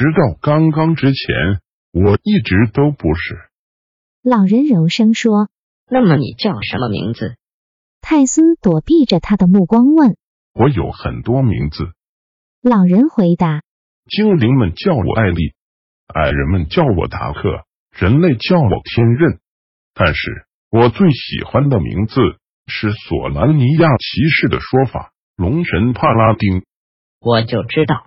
直到刚刚之前，我一直都不是。老人柔声说。那么你叫什么名字？泰斯躲避着他的目光问。我有很多名字。老人回答。精灵们叫我艾丽，矮人们叫我达克，人类叫我天刃。但是我最喜欢的名字是索兰尼亚骑士的说法——龙神帕拉丁。我就知道。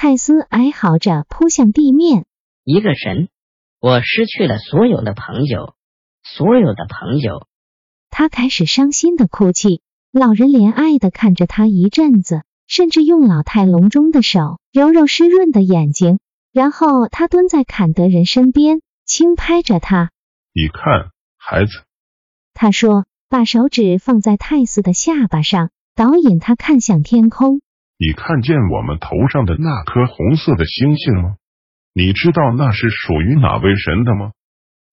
泰斯哀嚎着扑向地面。一个神，我失去了所有的朋友，所有的朋友。他开始伤心的哭泣。老人怜爱的看着他一阵子，甚至用老态龙钟的手揉揉湿润的眼睛。然后他蹲在坎德人身边，轻拍着他。你看，孩子，他说，把手指放在泰斯的下巴上，导引他看向天空。你看见我们头上的那颗红色的星星吗？你知道那是属于哪位神的吗？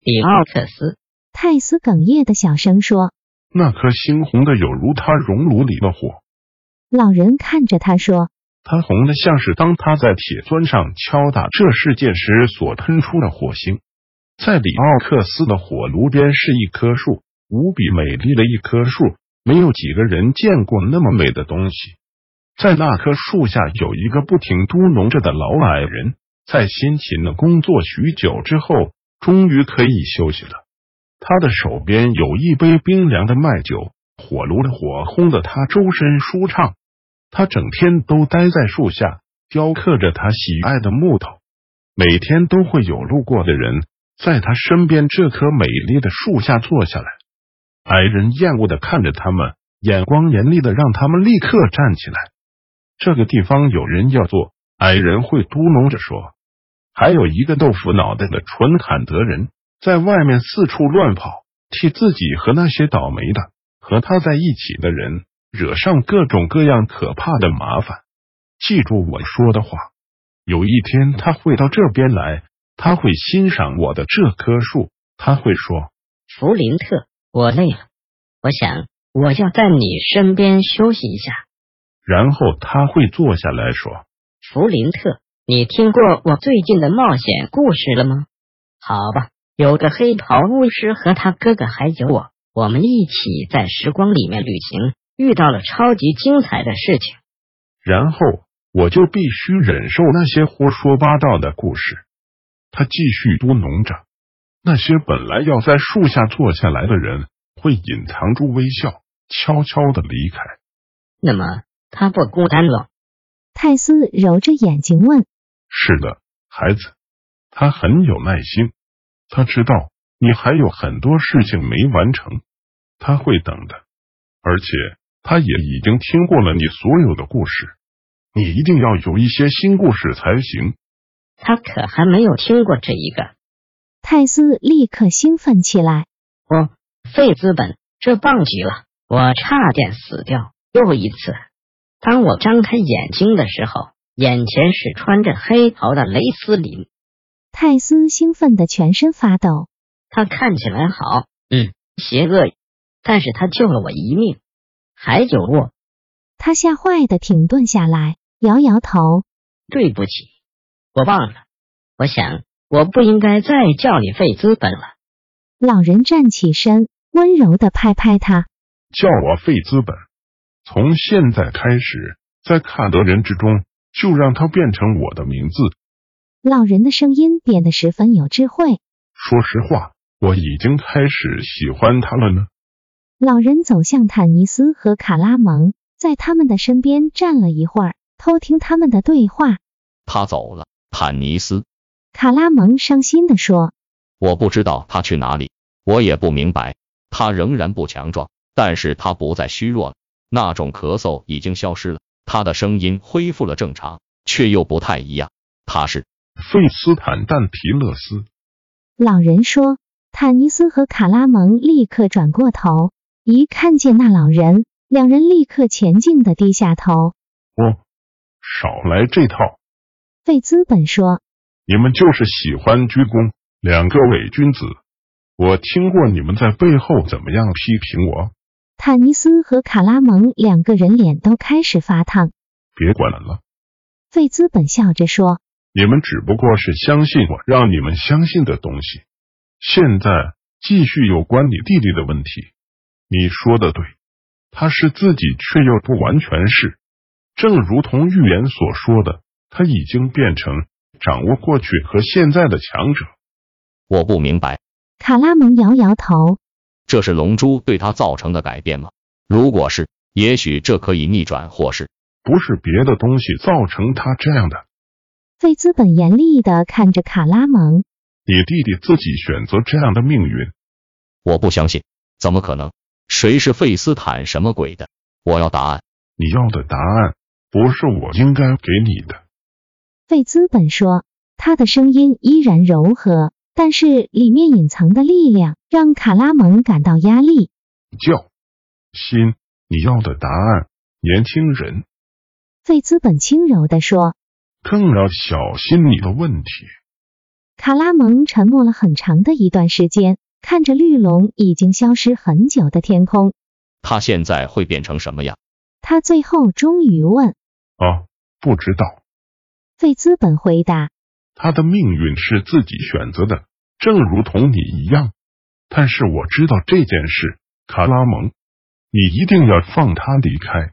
里奥克斯。泰斯哽咽的小声说：“那颗星红的有如他熔炉里的火。”老人看着他说：“它红的像是当他在铁砖上敲打这世界时所喷出的火星。在里奥克斯的火炉边是一棵树，无比美丽的一棵树，没有几个人见过那么美的东西。”在那棵树下有一个不停嘟哝着的老矮人，在辛勤的工作许久之后，终于可以休息了。他的手边有一杯冰凉的麦酒，火炉的火烘得他周身舒畅。他整天都待在树下，雕刻着他喜爱的木头。每天都会有路过的人在他身边这棵美丽的树下坐下来。矮人厌恶的看着他们，眼光严厉的让他们立刻站起来。这个地方有人要做，矮人会嘟哝着说。还有一个豆腐脑袋的纯坎德人在外面四处乱跑，替自己和那些倒霉的和他在一起的人惹上各种各样可怕的麻烦。记住我说的话，有一天他会到这边来，他会欣赏我的这棵树，他会说：“弗林特，我累了，我想我要在你身边休息一下。”然后他会坐下来说：“弗林特，你听过我最近的冒险故事了吗？好吧，有个黑袍巫师和他哥哥还有我，我们一起在时光里面旅行，遇到了超级精彩的事情。然后我就必须忍受那些胡说八道的故事。”他继续嘟哝着：“那些本来要在树下坐下来的人，会隐藏住微笑，悄悄的离开。那么。”他不孤单了。泰斯揉着眼睛问：“是的，孩子，他很有耐心。他知道你还有很多事情没完成，他会等的。而且他也已经听过了你所有的故事。你一定要有一些新故事才行。”他可还没有听过这一个。泰斯立刻兴奋起来：“哦，费资本，这棒极了！我差点死掉，又一次。”当我张开眼睛的时候，眼前是穿着黑袍的雷斯林。泰斯兴奋的全身发抖。他看起来好，嗯，邪恶，但是他救了我一命。还有我。他吓坏的停顿下来，摇摇头。对不起，我忘了。我想我不应该再叫你费资本了。老人站起身，温柔的拍拍他，叫我费资本。从现在开始，在卡德人之中，就让他变成我的名字。老人的声音变得十分有智慧。说实话，我已经开始喜欢他了呢。老人走向坦尼斯和卡拉蒙，在他们的身边站了一会儿，偷听他们的对话。他走了，坦尼斯。卡拉蒙伤心的说：“我不知道他去哪里，我也不明白。他仍然不强壮，但是他不再虚弱了。”那种咳嗽已经消失了，他的声音恢复了正常。却又不太一样。他是费斯坦但皮勒斯。老人说。坦尼斯和卡拉蒙立刻转过头，一看见那老人，两人立刻前进的低下头。我少来这套。费兹本说：“你们就是喜欢鞠躬，两个伪君子。我听过你们在背后怎么样批评我。”坦尼斯和卡拉蒙两个人脸都开始发烫。别管了。费兹本笑着说：“你们只不过是相信我让你们相信的东西。”现在继续有关你弟弟的问题。你说的对，他是自己，却又不完全是。正如同预言所说的，他已经变成掌握过去和现在的强者。我不明白。卡拉蒙摇摇头。这是龙珠对他造成的改变吗？如果是，也许这可以逆转，或是不是别的东西造成他这样的。费兹本严厉的看着卡拉蒙。你弟弟自己选择这样的命运，我不相信，怎么可能？谁是费斯坦什么鬼的？我要答案。你要的答案不是我应该给你的。费兹本说，他的声音依然柔和，但是里面隐藏的力量让卡拉蒙感到压力。叫心，你要的答案，年轻人。费兹本轻柔地说，更要小心你的问题。卡拉蒙沉默了很长的一段时间，看着绿龙已经消失很久的天空。他现在会变成什么样？他最后终于问：“哦，不知道。”费兹本回答：“他的命运是自己选择的，正如同你一样。但是我知道这件事，卡拉蒙，你一定要放他离开。”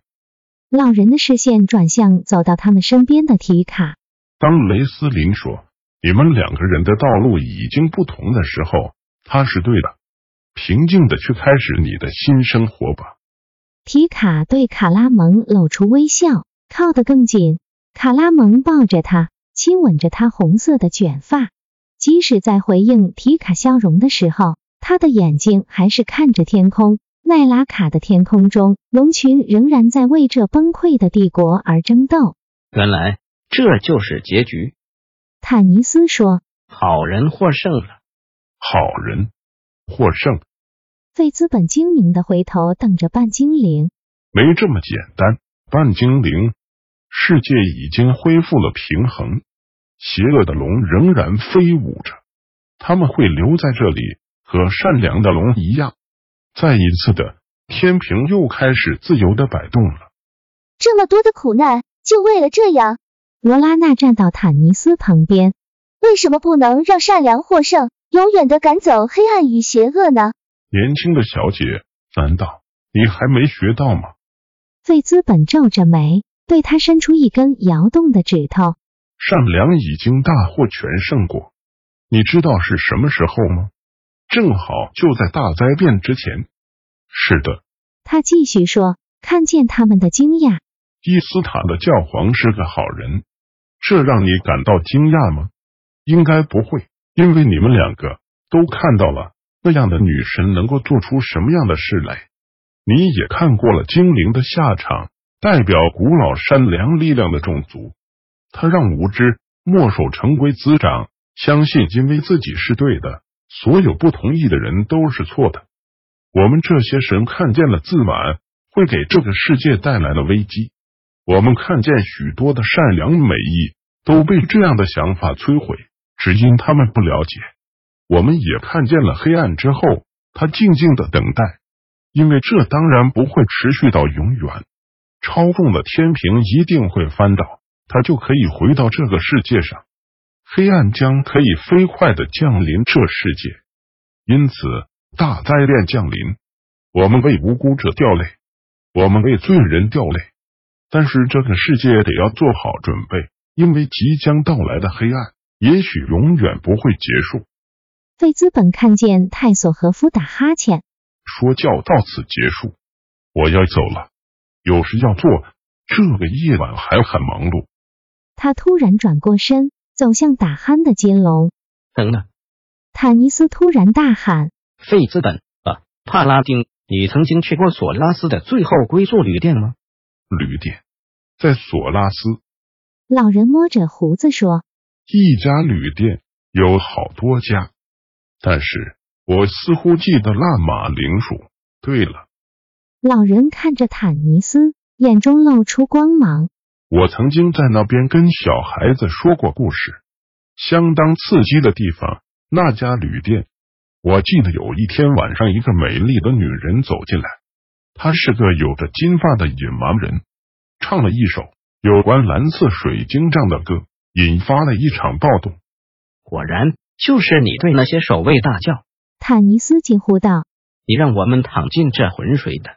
老人的视线转向走到他们身边的提卡。当雷斯林说。你们两个人的道路已经不同的时候，他是对的。平静的去开始你的新生活吧。提卡对卡拉蒙露出微笑，靠得更紧。卡拉蒙抱着他，亲吻着他红色的卷发。即使在回应提卡笑容的时候，他的眼睛还是看着天空。奈拉卡的天空中，龙群仍然在为这崩溃的帝国而争斗。原来这就是结局。坦尼斯说：“好人获胜了。”好人获胜。费兹本精明的回头瞪着半精灵：“没这么简单，半精灵。世界已经恢复了平衡，邪恶的龙仍然飞舞着，他们会留在这里，和善良的龙一样。再一次的，天平又开始自由的摆动了。这么多的苦难，就为了这样。”罗拉娜站到坦尼斯旁边，为什么不能让善良获胜，永远的赶走黑暗与邪恶呢？年轻的小姐，难道你还没学到吗？费兹本皱着眉，对他伸出一根摇动的指头。善良已经大获全胜过，你知道是什么时候吗？正好就在大灾变之前。是的，他继续说，看见他们的惊讶。伊斯塔的教皇是个好人。这让你感到惊讶吗？应该不会，因为你们两个都看到了那样的女神能够做出什么样的事来。你也看过了精灵的下场，代表古老善良力量的种族，他让无知墨守成规滋长，相信因为自己是对的，所有不同意的人都是错的。我们这些神看见了自满会给这个世界带来的危机。我们看见许多的善良美意都被这样的想法摧毁，只因他们不了解。我们也看见了黑暗之后，他静静的等待，因为这当然不会持续到永远。超重的天平一定会翻倒，他就可以回到这个世界上，黑暗将可以飞快的降临这世界。因此，大灾变降临，我们为无辜者掉泪，我们为罪人掉泪。但是这个世界得要做好准备，因为即将到来的黑暗也许永远不会结束。费兹本看见泰索和夫打哈欠，说教到此结束，我要走了，有事要做。这个夜晚还很忙碌。他突然转过身，走向打鼾的金龙。等等！坦尼斯突然大喊：“费兹本啊，帕拉丁，你曾经去过索拉斯的最后归宿旅店吗？”旅店在索拉斯，老人摸着胡子说：“一家旅店有好多家，但是我似乎记得拉马铃薯。对了。”老人看着坦尼斯，眼中露出光芒。我曾经在那边跟小孩子说过故事，相当刺激的地方。那家旅店，我记得有一天晚上，一个美丽的女人走进来，她是个有着金发的野蛮人，唱了一首有关蓝色水晶杖的歌，引发了一场暴动。果然，就是你对那些守卫大叫！坦尼斯惊呼道：“你让我们躺进这浑水的！”